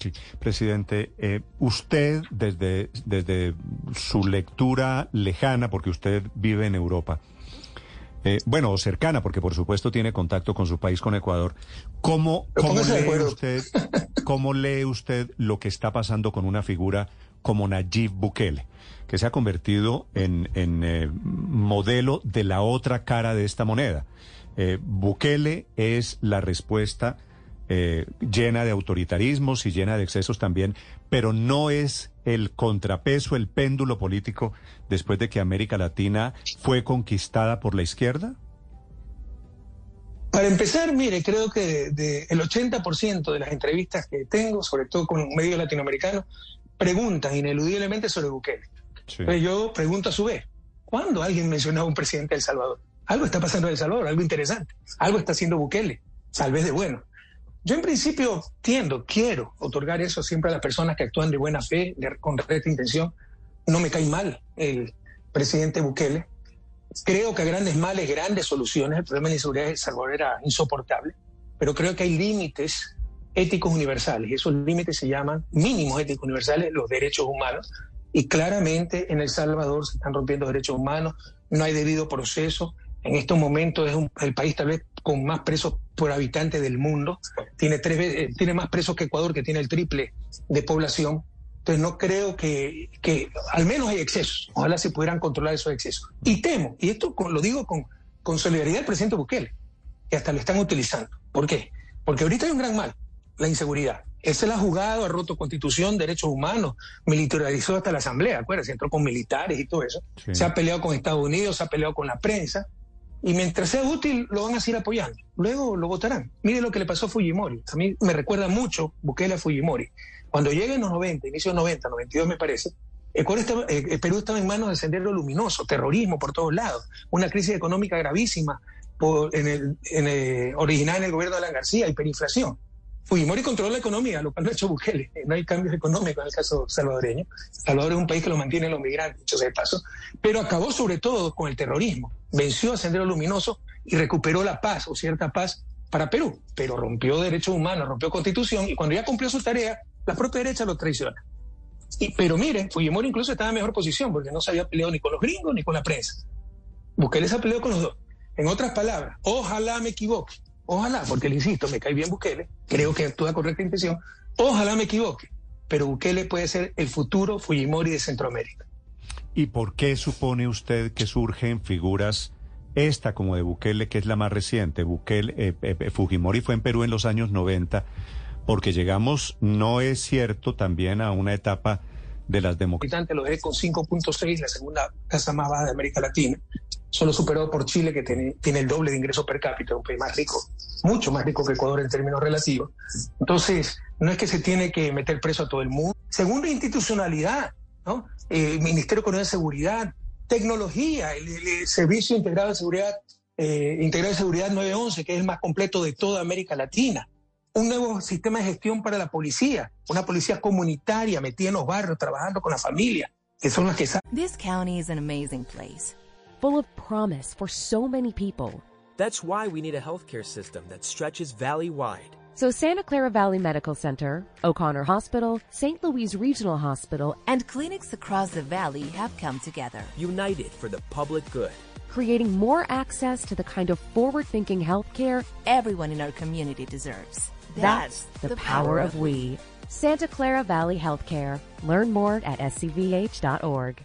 Sí, presidente, eh, usted desde, desde su lectura lejana, porque usted vive en Europa, eh, bueno, cercana, porque por supuesto tiene contacto con su país, con Ecuador, ¿cómo, cómo lee, usted, ¿cómo lee usted lo que está pasando con una figura como Nayib Bukele, que se ha convertido en, en eh, modelo de la otra cara de esta moneda? Eh, Bukele es la respuesta eh, llena de autoritarismos y llena de excesos también, pero no es el contrapeso, el péndulo político después de que América Latina fue conquistada por la izquierda? Para empezar, mire, creo que de, el 80% de las entrevistas que tengo, sobre todo con medios latinoamericanos, preguntan ineludiblemente sobre Bukele. yo pregunto a su vez, ¿cuándo alguien mencionó a un presidente de El Salvador? Algo está pasando en El Salvador, algo interesante. Algo está haciendo Bukele, tal vez de bueno. Yo en principio tiendo, quiero otorgar eso siempre a las personas que actúan de buena fe, con recta intención. No me cae mal el presidente Bukele. Creo que grandes males, grandes soluciones. El problema de la inseguridad de Salvador era insoportable, pero creo que hay límites éticos universales. Esos límites se llaman mínimos éticos universales, los derechos humanos. Y claramente en El Salvador se están rompiendo derechos humanos, no hay debido proceso, en estos momentos es el país tal vez con más presos por habitante del mundo. Tiene, tres, eh, tiene más presos que Ecuador, que tiene el triple de población. Entonces no creo que, que al menos hay excesos. Ojalá se pudieran controlar esos excesos. Y temo, y esto lo digo con, con solidaridad del presidente Bukele, que hasta lo están utilizando. ¿Por qué? Porque ahorita hay un gran mal, la inseguridad. Él se la ha jugado, ha roto constitución, derechos humanos, militarizó hasta la asamblea, acuérdense, entró con militares y todo eso. Se ha peleado con Estados Unidos, se ha peleado con la prensa y mientras sea útil lo van a seguir apoyando. Luego lo votarán. Mire lo que le pasó a Fujimori. A mí me recuerda mucho Bukele a Fujimori. Cuando llegue en los 90, inicio de 90, 92 me parece, Ecuador estaba, eh, Perú estaba en manos del sendero luminoso, terrorismo por todos lados, una crisis económica gravísima por, en el, en el, original en el gobierno de Alan García, hiperinflación. Fujimori controla la economía, lo cual no ha hecho Bukele. No hay cambios económicos en el caso salvadoreño. Salvador es un país que lo mantiene los migrantes, dicho sea de paso. Pero acabó sobre todo con el terrorismo. Venció a Sendero Luminoso y recuperó la paz o cierta paz para Perú. Pero rompió derechos humanos, rompió constitución y cuando ya cumplió su tarea, la propia derecha lo traiciona. Y, pero miren, Fujimori incluso estaba en mejor posición porque no se había peleado ni con los gringos ni con la prensa. Bukele se ha peleado con los dos. En otras palabras, ojalá me equivoque Ojalá, porque le insisto, me cae bien Bukele, creo que actúa correcta intención. Ojalá me equivoque, pero Bukele puede ser el futuro Fujimori de Centroamérica. ¿Y por qué supone usted que surgen figuras esta como de Bukele, que es la más reciente? Bukele, eh, eh, eh, Fujimori fue en Perú en los años 90, porque llegamos, no es cierto, también a una etapa de las democracias. Lo dejé con 5.6, la segunda tasa más baja de América Latina solo superado por Chile, que tiene, tiene el doble de ingreso per cápita, un país más rico, mucho más rico que Ecuador en términos relativos. Entonces, no es que se tiene que meter preso a todo el mundo. Segunda, institucionalidad, ¿no? Eh, Ministerio de Seguridad, tecnología, el, Servicio Integrado de Seguridad, eh, Integrado de Seguridad 911, que es el más completo de toda América Latina. Un nuevo sistema de gestión para la policía, una policía comunitaria metida en los barrios, trabajando con la familia, que son las que saben. This county is an amazing place. Full of promise for so many people. That's why we need a healthcare system that stretches valley wide. So Santa Clara Valley Medical Center, O'Connor Hospital, St. Louis Regional Hospital, and clinics across the valley have come together. United for the public good. Creating more access to the kind of forward-thinking healthcare everyone in our community deserves. That's, That's the, the, power, power of we. Santa Clara Valley Healthcare. Learn more at scvh.org.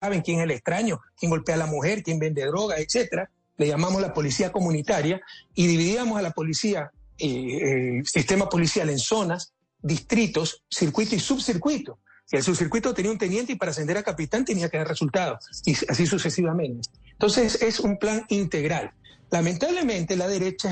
Saben quién es el extraño, quién golpea a la mujer, quién vende droga, etcétera. Le llamamos la policía comunitaria y dividíamos a la policía, eh, el sistema policial en zonas, distritos, circuito y subcircuito. Y el subcircuito tenía un teniente y para ascender a capitán tenía que dar resultados, y así sucesivamente. Entonces es un plan integral. Lamentablemente la derecha